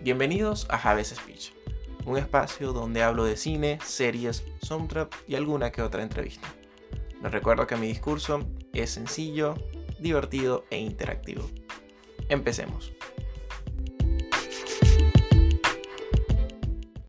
Bienvenidos a Javes Speech, un espacio donde hablo de cine, series, soundtrack y alguna que otra entrevista. Les recuerdo que mi discurso es sencillo, divertido e interactivo. Empecemos.